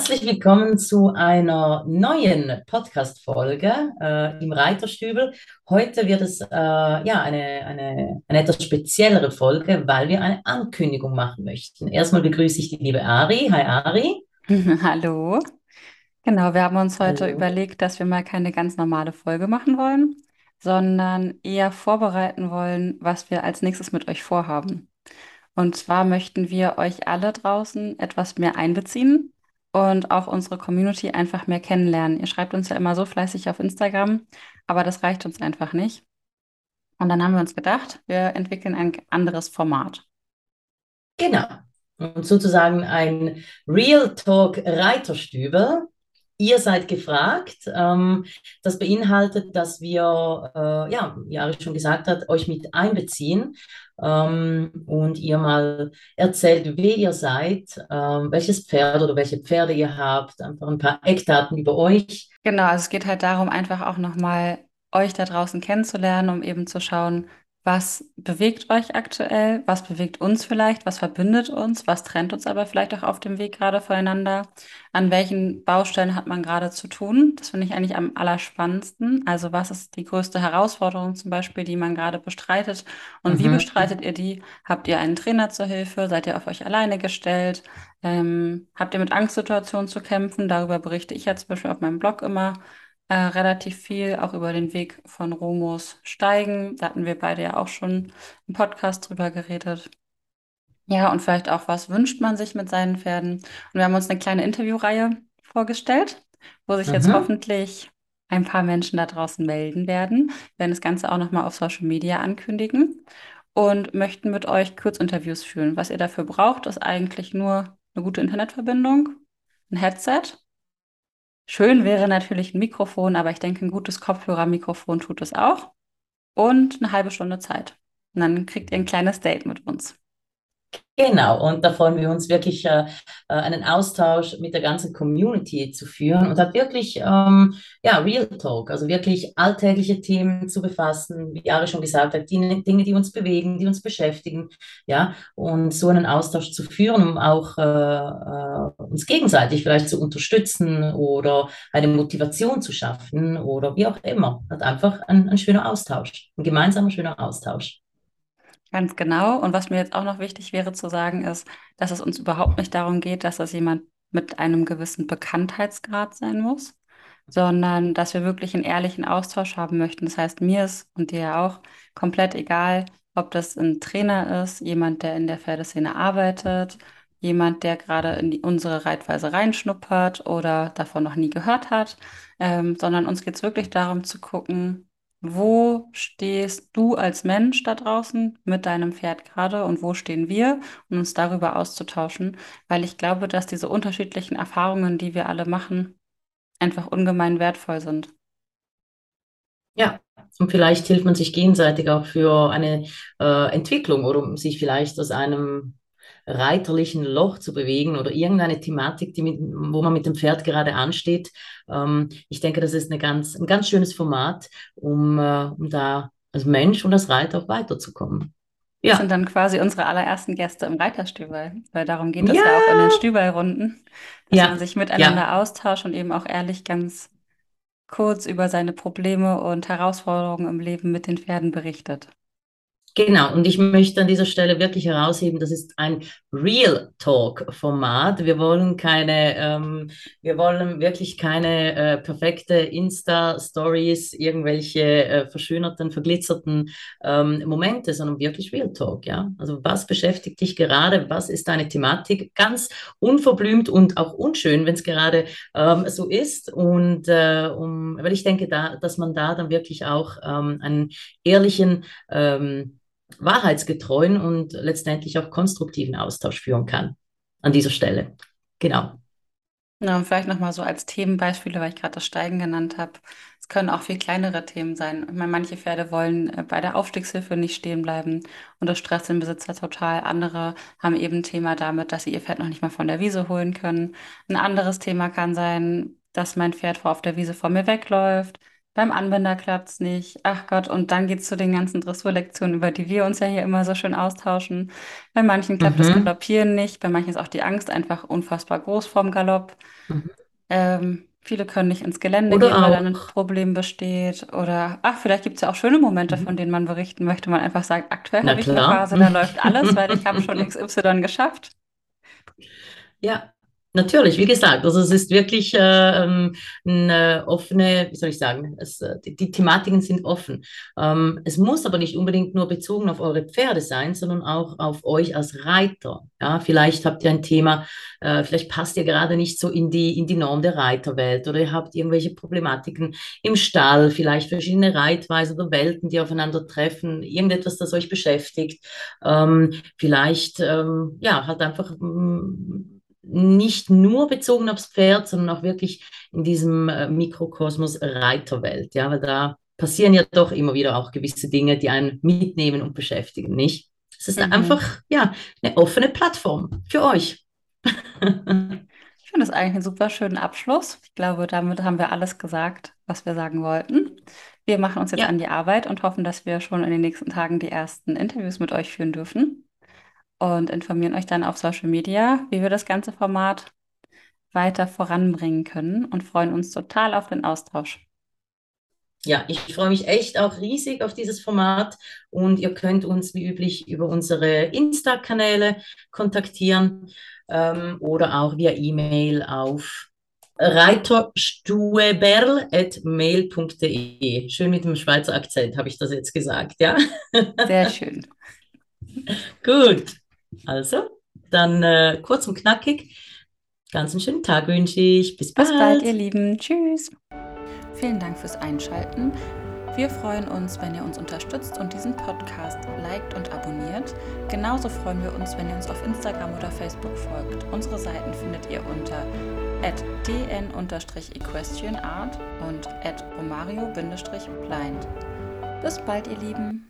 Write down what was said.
Herzlich willkommen zu einer neuen Podcast-Folge äh, im Reiterstübel. Heute wird es äh, ja eine, eine, eine etwas speziellere Folge, weil wir eine Ankündigung machen möchten. Erstmal begrüße ich die liebe Ari. Hi Ari. Hallo. Genau, wir haben uns heute Hallo. überlegt, dass wir mal keine ganz normale Folge machen wollen, sondern eher vorbereiten wollen, was wir als nächstes mit euch vorhaben. Und zwar möchten wir euch alle draußen etwas mehr einbeziehen und auch unsere Community einfach mehr kennenlernen. Ihr schreibt uns ja immer so fleißig auf Instagram, aber das reicht uns einfach nicht. Und dann haben wir uns gedacht, wir entwickeln ein anderes Format. Genau. Und sozusagen ein Real Talk Reiterstübel. Ihr seid gefragt. Ähm, das beinhaltet, dass wir, äh, ja, wie Ari schon gesagt hat, euch mit einbeziehen ähm, und ihr mal erzählt, wer ihr seid, ähm, welches Pferd oder welche Pferde ihr habt, einfach ein paar Eckdaten über euch. Genau, also es geht halt darum, einfach auch nochmal euch da draußen kennenzulernen, um eben zu schauen, was bewegt euch aktuell, was bewegt uns vielleicht, was verbindet uns, was trennt uns aber vielleicht auch auf dem Weg gerade voneinander, an welchen Baustellen hat man gerade zu tun. Das finde ich eigentlich am allerspannendsten. Also was ist die größte Herausforderung zum Beispiel, die man gerade bestreitet und wie Mhm. bestreitet ihr die? Habt ihr einen Trainer zur Hilfe? Seid ihr auf euch alleine gestellt? Ähm, habt ihr mit Angstsituationen zu kämpfen? Darüber berichte ich ja zum Beispiel auf meinem Blog immer äh, relativ viel, auch über den Weg von Romos Steigen. Da hatten wir beide ja auch schon im Podcast drüber geredet. Ja, und vielleicht auch, was wünscht man sich mit seinen Pferden? Und wir haben uns eine kleine Interviewreihe vorgestellt, wo sich jetzt Mhm. hoffentlich ein paar Menschen da draußen melden werden. Wir werden das Ganze auch nochmal auf Social Media ankündigen und möchten mit euch Kurzinterviews führen. Was ihr dafür braucht, ist eigentlich nur eine gute Internetverbindung, ein Headset. Schön wäre natürlich ein Mikrofon, aber ich denke, ein gutes Kopfhörermikrofon tut es auch. Und eine halbe Stunde Zeit. Und dann kriegt ihr ein kleines Date mit uns. Genau, und da freuen wir uns wirklich, äh, äh, einen Austausch mit der ganzen Community zu führen und hat wirklich, ähm, ja, Real Talk, also wirklich alltägliche Themen zu befassen, wie Ari schon gesagt hat, die Dinge, die uns bewegen, die uns beschäftigen, ja, und so einen Austausch zu führen, um auch äh, äh, uns gegenseitig vielleicht zu unterstützen oder eine Motivation zu schaffen oder wie auch immer. Hat einfach ein, ein schöner Austausch, ein gemeinsamer schöner Austausch. Ganz genau. Und was mir jetzt auch noch wichtig wäre zu sagen, ist, dass es uns überhaupt nicht darum geht, dass das jemand mit einem gewissen Bekanntheitsgrad sein muss, sondern dass wir wirklich einen ehrlichen Austausch haben möchten. Das heißt, mir ist und dir ja auch komplett egal, ob das ein Trainer ist, jemand, der in der Pferdeszene arbeitet, jemand, der gerade in die, unsere Reitweise reinschnuppert oder davon noch nie gehört hat, ähm, sondern uns geht es wirklich darum zu gucken, wo stehst du als Mensch da draußen mit deinem Pferd gerade und wo stehen wir, um uns darüber auszutauschen? Weil ich glaube, dass diese unterschiedlichen Erfahrungen, die wir alle machen, einfach ungemein wertvoll sind. Ja, und vielleicht hilft man sich gegenseitig auch für eine äh, Entwicklung oder um sich vielleicht aus einem reiterlichen Loch zu bewegen oder irgendeine Thematik, die mit, wo man mit dem Pferd gerade ansteht. Ähm, ich denke, das ist eine ganz, ein ganz schönes Format, um, äh, um da als Mensch und als Reiter auch weiterzukommen. Das sind Ja, dann quasi unsere allerersten Gäste im Reiterstübel, weil darum geht es ja, ja auch in den Stübelrunden, dass man ja, sich ja. miteinander austauscht und eben auch ehrlich ganz kurz über seine Probleme und Herausforderungen im Leben mit den Pferden berichtet. Genau, und ich möchte an dieser Stelle wirklich herausheben, das ist ein Real Talk-Format. Wir wollen keine, ähm, wir wollen wirklich keine äh, perfekte Insta-Stories, irgendwelche äh, verschönerten, verglitzerten ähm, Momente, sondern wirklich Real Talk, ja. Also was beschäftigt dich gerade? Was ist deine Thematik? Ganz unverblümt und auch unschön, wenn es gerade ähm, so ist. Und äh, um, weil ich denke, da, dass man da dann wirklich auch ähm, einen ehrlichen ähm, wahrheitsgetreuen und letztendlich auch konstruktiven Austausch führen kann an dieser Stelle. Genau. Ja, und vielleicht nochmal so als Themenbeispiele, weil ich gerade das Steigen genannt habe. Es können auch viel kleinere Themen sein. Ich meine, manche Pferde wollen äh, bei der Aufstiegshilfe nicht stehen bleiben und das stresst den Besitzer total. Andere haben eben ein Thema damit, dass sie ihr Pferd noch nicht mal von der Wiese holen können. Ein anderes Thema kann sein, dass mein Pferd vor auf der Wiese vor mir wegläuft. Beim Anwender klappt es nicht. Ach Gott, und dann geht es zu den ganzen Dressurlektionen, über die wir uns ja hier immer so schön austauschen. Bei manchen klappt das Mhm. Galoppieren nicht, bei manchen ist auch die Angst einfach unfassbar groß vorm Galopp. Mhm. Ähm, viele können nicht ins Gelände Oder gehen, weil dann ein auch, Problem besteht. Oder, ach, vielleicht gibt es ja auch schöne Momente, von mhm. denen man berichten möchte. Man einfach sagt, aktuell na habe ich eine klar. Phase, da läuft alles, weil ich habe schon XY geschafft. Ja, natürlich, wie gesagt, also es ist wirklich äh, ähm, eine offene, wie soll ich sagen, es, äh, die, die Thematiken sind offen. Ähm, es muss aber nicht unbedingt nur bezogen auf eure Pferde sein, sondern auch auf euch als Reiter. Ja, vielleicht habt ihr ein Thema, äh, vielleicht passt ihr gerade nicht so in die, in die Norm der Reiterwelt oder ihr habt irgendwelche Problematiken im Stall, vielleicht verschiedene Reitweisen oder Welten, die aufeinandertreffen, irgendetwas, das euch beschäftigt. Ähm, vielleicht, ähm, ja, halt einfach mm, nicht nur bezogen aufs Pferd, sondern auch wirklich in diesem äh, Mikrokosmos Reiterwelt, ja, weil da passieren ja doch immer wieder auch gewisse Dinge, die einen mitnehmen und beschäftigen, nicht? Es ist Mhm. einfach, ja, eine offene Plattform für euch. Ich finde das eigentlich einen super schönen Abschluss. Ich glaube, damit haben wir alles gesagt, was wir sagen wollten. Wir machen uns jetzt an Ja, die Arbeit und hoffen, dass wir schon in den nächsten Tagen die ersten Interviews mit euch führen dürfen und informieren euch dann auf Social Media, wie wir das ganze Format weiter voranbringen können und freuen uns total auf den Austausch. ja, ich freue mich echt auch riesig auf dieses Format und ihr könnt uns wie üblich über unsere Insta-Kanäle kontaktieren ähm, oder auch via E-Mail auf reiterstueberl.mail.de. Schön mit dem Schweizer Akzent habe ich das jetzt gesagt, ja? Sehr schön. Gut, also dann äh, kurz und knackig. Ganz einen schönen Tag wünsche ich. Bis Bis bald, ihr bald. Lieben. Tschüss. Vielen Dank fürs Einschalten. Wir freuen uns, wenn ihr uns unterstützt und diesen Podcast liked und abonniert. Genauso freuen wir uns, wenn ihr uns auf Instagram oder Facebook folgt. Unsere Seiten findet ihr unter dn-equestrianart und romario-blind. Bis bald, ihr Lieben.